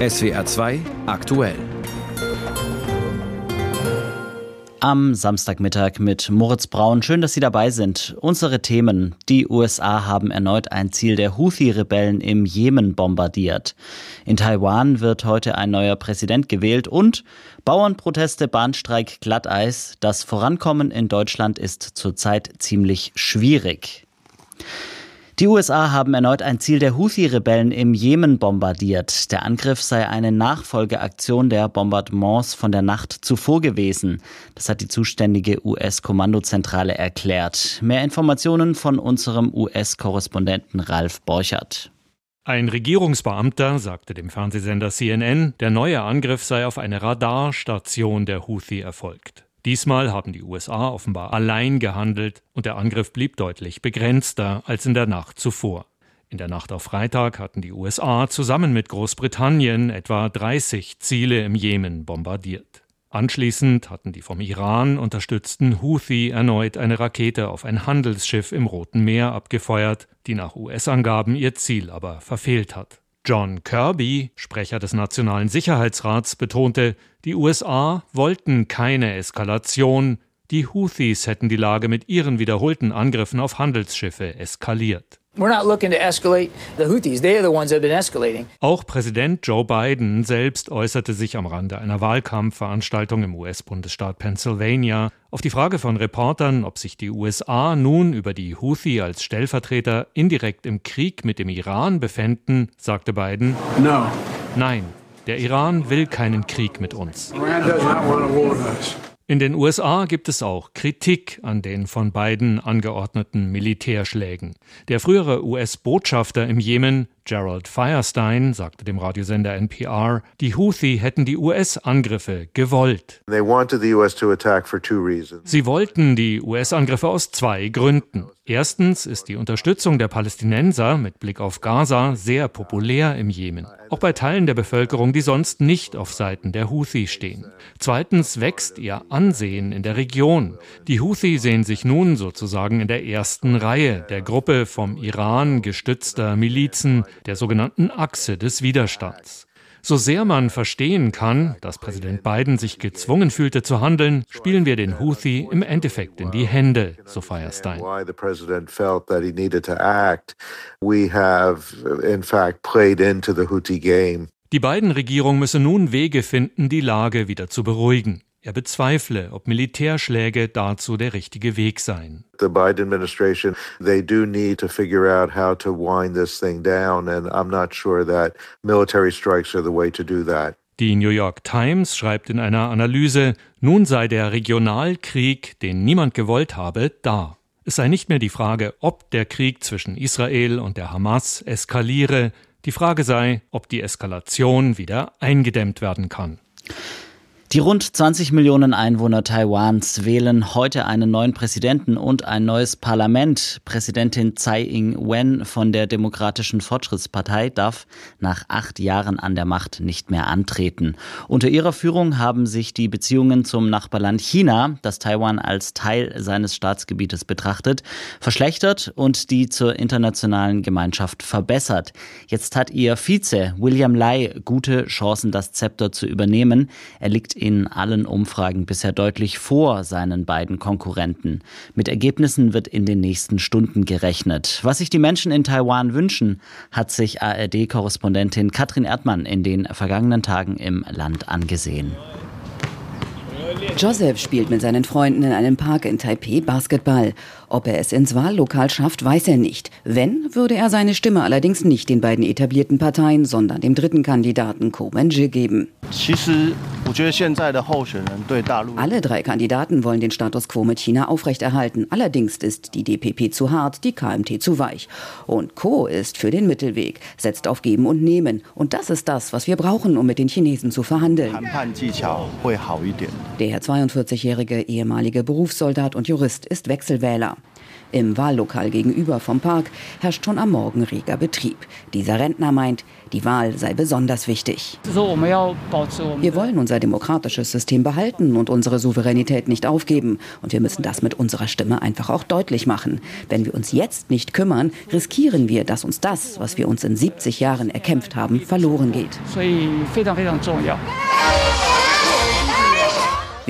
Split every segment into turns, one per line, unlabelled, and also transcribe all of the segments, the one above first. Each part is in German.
SWR 2 aktuell.
Am Samstagmittag mit Moritz Braun. Schön, dass Sie dabei sind. Unsere Themen. Die USA haben erneut ein Ziel der Houthi-Rebellen im Jemen bombardiert. In Taiwan wird heute ein neuer Präsident gewählt und Bauernproteste, Bahnstreik, Glatteis. Das Vorankommen in Deutschland ist zurzeit ziemlich schwierig. Die USA haben erneut ein Ziel der Houthi-Rebellen im Jemen bombardiert. Der Angriff sei eine Nachfolgeaktion der Bombardements von der Nacht zuvor gewesen. Das hat die zuständige US-Kommandozentrale erklärt. Mehr Informationen von unserem US-Korrespondenten Ralf Borchert.
Ein Regierungsbeamter sagte dem Fernsehsender CNN, der neue Angriff sei auf eine Radarstation der Houthi erfolgt. Diesmal haben die USA offenbar allein gehandelt und der Angriff blieb deutlich begrenzter als in der Nacht zuvor. In der Nacht auf Freitag hatten die USA zusammen mit Großbritannien etwa 30 Ziele im Jemen bombardiert. Anschließend hatten die vom Iran unterstützten Houthi erneut eine Rakete auf ein Handelsschiff im Roten Meer abgefeuert, die nach US-Angaben ihr Ziel aber verfehlt hat. John Kirby, Sprecher des Nationalen Sicherheitsrats, betonte, die USA wollten keine Eskalation, die Houthis hätten die Lage mit ihren wiederholten Angriffen auf Handelsschiffe eskaliert. Auch Präsident Joe Biden selbst äußerte sich am Rande einer Wahlkampfveranstaltung im US-Bundesstaat Pennsylvania auf die Frage von Reportern, ob sich die USA nun über die Houthi als Stellvertreter indirekt im Krieg mit dem Iran befänden, sagte Biden: no. Nein, der Iran will keinen Krieg mit uns. In den USA gibt es auch Kritik an den von beiden angeordneten Militärschlägen. Der frühere US-Botschafter im Jemen, Gerald Firestein, sagte dem Radiosender NPR, die Houthi hätten die US-Angriffe gewollt. Sie wollten die US-Angriffe aus zwei Gründen. Erstens ist die Unterstützung der Palästinenser mit Blick auf Gaza sehr populär im Jemen, auch bei Teilen der Bevölkerung, die sonst nicht auf Seiten der Houthi stehen. Zweitens wächst ihr Ansehen in der Region. Die Houthi sehen sich nun sozusagen in der ersten Reihe der Gruppe vom Iran gestützter Milizen, der sogenannten Achse des Widerstands. So sehr man verstehen kann, dass Präsident Biden sich gezwungen fühlte zu handeln, spielen wir den Houthi im Endeffekt in die Hände, so Firestein. Die beiden Regierungen müssen nun Wege finden, die Lage wieder zu beruhigen. Er bezweifle, ob Militärschläge dazu der richtige Weg seien. The Biden administration, they do need to figure out how to wind this thing down and I'm not sure that military strikes are the way to do that. Die New York Times schreibt in einer Analyse, nun sei der Regionalkrieg, den niemand gewollt habe, da. Es sei nicht mehr die Frage, ob der Krieg zwischen Israel und der Hamas eskaliere, die Frage sei, ob die Eskalation wieder eingedämmt werden kann.
Die rund 20 Millionen Einwohner Taiwans wählen heute einen neuen Präsidenten und ein neues Parlament. Präsidentin Tsai Ing-wen von der Demokratischen Fortschrittspartei darf nach acht Jahren an der Macht nicht mehr antreten. Unter ihrer Führung haben sich die Beziehungen zum Nachbarland China, das Taiwan als Teil seines Staatsgebietes betrachtet, verschlechtert und die zur internationalen Gemeinschaft verbessert. Jetzt hat ihr Vize William Lai gute Chancen, das Zepter zu übernehmen. Er liegt in allen Umfragen bisher deutlich vor seinen beiden Konkurrenten. Mit Ergebnissen wird in den nächsten Stunden gerechnet. Was sich die Menschen in Taiwan wünschen, hat sich ARD-Korrespondentin Katrin Erdmann in den vergangenen Tagen im Land angesehen.
Joseph spielt mit seinen Freunden in einem Park in Taipei Basketball. Ob er es ins Wahllokal schafft, weiß er nicht. Wenn, würde er seine Stimme allerdings nicht den beiden etablierten Parteien, sondern dem dritten Kandidaten Ko Wen-je geben. Alle drei Kandidaten wollen den Status quo mit China aufrechterhalten. Allerdings ist die DPP zu hart, die KMT zu weich. Und Ko ist für den Mittelweg, setzt auf Geben und Nehmen. Und das ist das, was wir brauchen, um mit den Chinesen zu verhandeln. Der 42-jährige ehemalige Berufssoldat und Jurist ist Wechselwähler. Im Wahllokal gegenüber vom Park herrscht schon am Morgen reger Betrieb. Dieser Rentner meint, die Wahl sei besonders wichtig. Wir wollen unser demokratisches System behalten und unsere Souveränität nicht aufgeben. Und wir müssen das mit unserer Stimme einfach auch deutlich machen. Wenn wir uns jetzt nicht kümmern, riskieren wir, dass uns das, was wir uns in 70 Jahren erkämpft haben, verloren geht.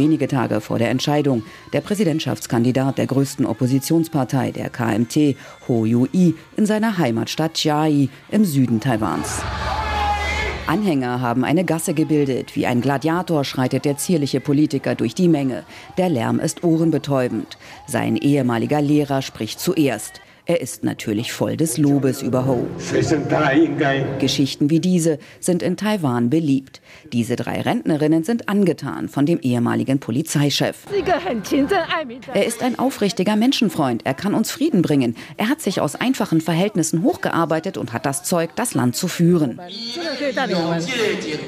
Wenige Tage vor der Entscheidung, der Präsidentschaftskandidat der größten Oppositionspartei, der KMT, Ho Yu-i, in seiner Heimatstadt Chiayi im Süden Taiwans. Anhänger haben eine Gasse gebildet. Wie ein Gladiator schreitet der zierliche Politiker durch die Menge. Der Lärm ist ohrenbetäubend. Sein ehemaliger Lehrer spricht zuerst. Er ist natürlich voll des Lobes über Ho. Geschichten wie diese sind in Taiwan beliebt. Diese drei Rentnerinnen sind angetan von dem ehemaligen Polizeichef. Er ist ein aufrichtiger Menschenfreund. Er kann uns Frieden bringen. Er hat sich aus einfachen Verhältnissen hochgearbeitet und hat das Zeug, das Land zu führen.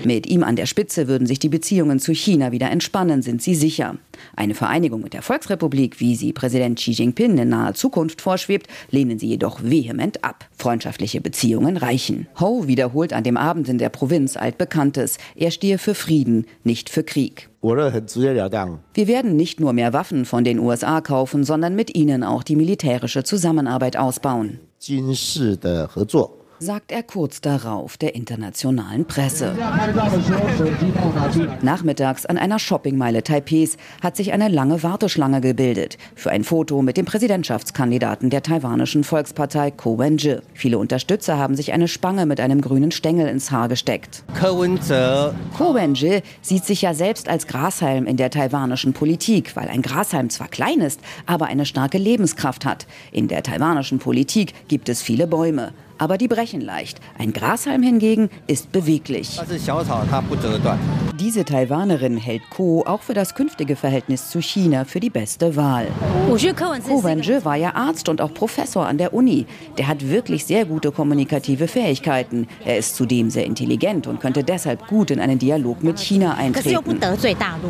Mit ihm an der Spitze würden sich die Beziehungen zu China wieder entspannen, sind sie sicher. Eine Vereinigung mit der Volksrepublik, wie sie Präsident Xi Jinping in naher Zukunft vorschwebt, lehnen sie jedoch vehement ab. Freundschaftliche Beziehungen reichen. Ho wiederholt an dem Abend in der Provinz altbekanntes. Er stehe für Frieden, nicht für Krieg. Wir werden nicht nur mehr Waffen von den USA kaufen, sondern mit ihnen auch die militärische Zusammenarbeit ausbauen sagt er kurz darauf der internationalen Presse. Nachmittags an einer Shoppingmeile Taipehs hat sich eine lange Warteschlange gebildet für ein Foto mit dem Präsidentschaftskandidaten der taiwanischen Volkspartei Ko Wen-je. Viele Unterstützer haben sich eine Spange mit einem grünen Stängel ins Haar gesteckt. Ko Wen-je sieht sich ja selbst als Grashalm in der taiwanischen Politik, weil ein Grashalm zwar klein ist, aber eine starke Lebenskraft hat. In der taiwanischen Politik gibt es viele Bäume aber die brechen leicht. Ein Grashalm hingegen ist beweglich. Diese Taiwanerin hält Ko auch für das künftige Verhältnis zu China für die beste Wahl. Ko Wen-je war ja Arzt und auch Professor an der Uni. Der hat wirklich sehr gute kommunikative Fähigkeiten. Er ist zudem sehr intelligent und könnte deshalb gut in einen Dialog mit China eintreten.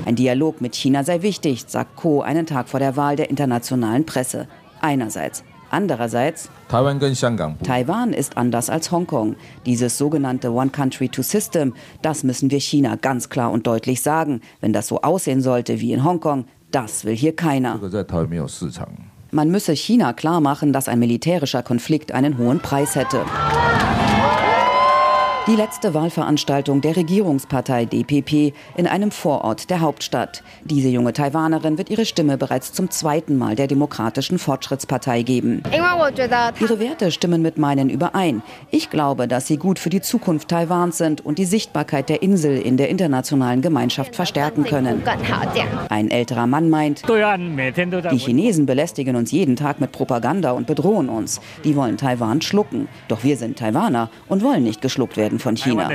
Ein Dialog mit China sei wichtig, sagt Ko einen Tag vor der Wahl der internationalen Presse. Einerseits. Andererseits, Taiwan ist anders als Hongkong. Dieses sogenannte One Country Two System, das müssen wir China ganz klar und deutlich sagen. Wenn das so aussehen sollte wie in Hongkong, das will hier keiner. Man müsse China klar machen, dass ein militärischer Konflikt einen hohen Preis hätte. Die letzte Wahlveranstaltung der Regierungspartei DPP in einem Vorort der Hauptstadt. Diese junge Taiwanerin wird ihre Stimme bereits zum zweiten Mal der Demokratischen Fortschrittspartei geben. Ihre Werte stimmen mit meinen überein. Ich glaube, dass sie gut für die Zukunft Taiwans sind und die Sichtbarkeit der Insel in der internationalen Gemeinschaft verstärken können. Ein älterer Mann meint, die Chinesen belästigen uns jeden Tag mit Propaganda und bedrohen uns. Die wollen Taiwan schlucken. Doch wir sind Taiwaner und wollen nicht geschluckt werden werden von China.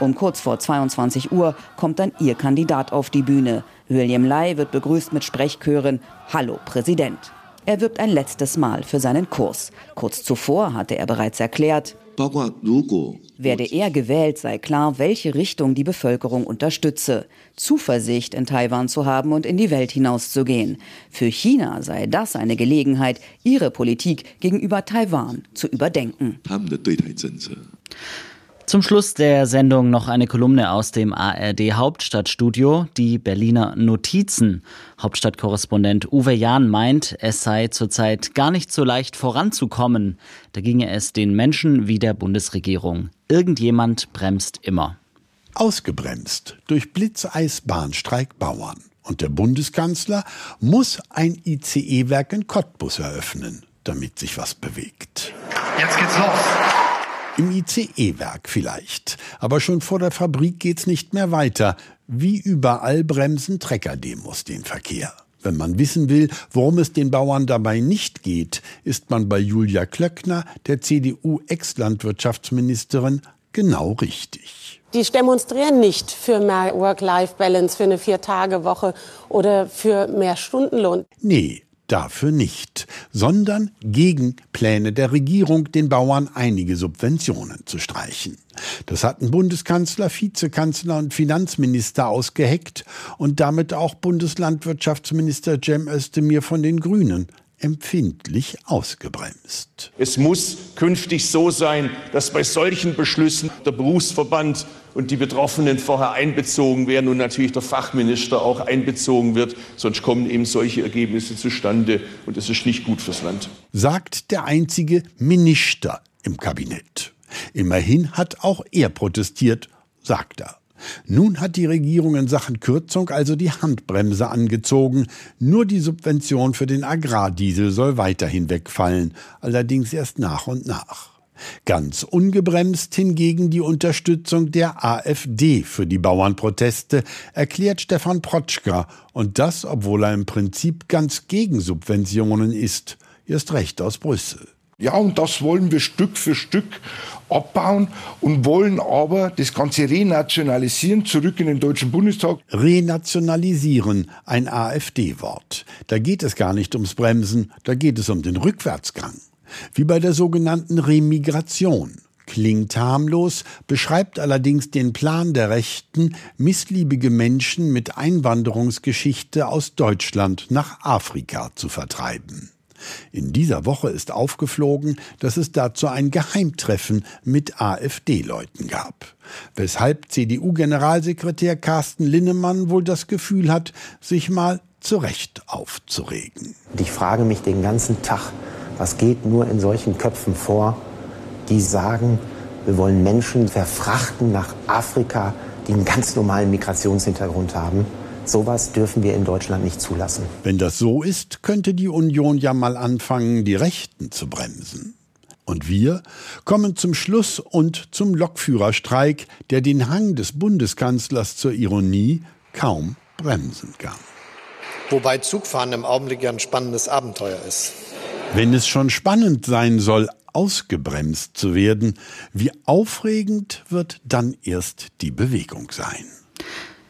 Um kurz vor 22 Uhr kommt dann ihr Kandidat auf die Bühne. William Lai wird begrüßt mit Sprechchören Hallo Präsident. Er wirbt ein letztes Mal für seinen Kurs. Kurz zuvor hatte er bereits erklärt, werde er gewählt, sei klar, welche Richtung die Bevölkerung unterstütze. Zuversicht in Taiwan zu haben und in die Welt hinauszugehen. Für China sei das eine Gelegenheit, ihre Politik gegenüber Taiwan zu überdenken.
Zum Schluss der Sendung noch eine Kolumne aus dem ARD Hauptstadtstudio, die Berliner Notizen. Hauptstadtkorrespondent Uwe Jahn meint, es sei zurzeit gar nicht so leicht voranzukommen. Da ginge es den Menschen wie der Bundesregierung. Irgendjemand bremst immer.
Ausgebremst durch Blitzeisbahnstreik Bauern. Und der Bundeskanzler muss ein ICE-Werk in Cottbus eröffnen, damit sich was bewegt.
Jetzt geht's los.
Im ICE-Werk vielleicht. Aber schon vor der Fabrik geht's nicht mehr weiter. Wie überall bremsen Treckerdemos den Verkehr. Wenn man wissen will, worum es den Bauern dabei nicht geht, ist man bei Julia Klöckner, der CDU-Ex-Landwirtschaftsministerin, genau richtig.
Die demonstrieren nicht für mehr Work-Life-Balance, für eine Vier-Tage-Woche oder für mehr Stundenlohn.
Nee, dafür nicht, sondern gegen Pläne der Regierung, den Bauern einige Subventionen zu streichen. Das hatten Bundeskanzler, Vizekanzler und Finanzminister ausgeheckt und damit auch Bundeslandwirtschaftsminister Cem Özdemir von den Grünen empfindlich ausgebremst.
Es muss künftig so sein, dass bei solchen Beschlüssen der Berufsverband und die Betroffenen vorher einbezogen werden und natürlich der Fachminister auch einbezogen wird. Sonst kommen eben solche Ergebnisse zustande und das ist nicht gut fürs Land.
Sagt der einzige Minister im Kabinett. Immerhin hat auch er protestiert, sagt er. Nun hat die Regierung in Sachen Kürzung also die Handbremse angezogen. Nur die Subvention für den Agrardiesel soll weiterhin wegfallen, allerdings erst nach und nach. Ganz ungebremst hingegen die Unterstützung der AfD für die Bauernproteste, erklärt Stefan Protschka, und das, obwohl er im Prinzip ganz gegen Subventionen ist, erst recht aus Brüssel.
Ja, und das wollen wir Stück für Stück abbauen und wollen aber das Ganze renationalisieren, zurück in den Deutschen Bundestag.
Renationalisieren, ein AfD-Wort. Da geht es gar nicht ums Bremsen, da geht es um den Rückwärtsgang. Wie bei der sogenannten Remigration. Klingt harmlos, beschreibt allerdings den Plan der Rechten, missliebige Menschen mit Einwanderungsgeschichte aus Deutschland nach Afrika zu vertreiben. In dieser Woche ist aufgeflogen, dass es dazu ein Geheimtreffen mit AfD-Leuten gab. Weshalb CDU-Generalsekretär Carsten Linnemann wohl das Gefühl hat, sich mal zurecht aufzuregen.
Und ich frage mich den ganzen Tag, was geht nur in solchen Köpfen vor, die sagen, wir wollen Menschen verfrachten nach Afrika, die einen ganz normalen Migrationshintergrund haben. Sowas dürfen wir in Deutschland nicht zulassen.
Wenn das so ist, könnte die Union ja mal anfangen, die Rechten zu bremsen. Und wir kommen zum Schluss und zum Lokführerstreik, der den Hang des Bundeskanzlers zur Ironie kaum bremsen kann.
Wobei Zugfahren im Augenblick ja ein spannendes Abenteuer ist.
Wenn es schon spannend sein soll, ausgebremst zu werden, wie aufregend wird dann erst die Bewegung sein.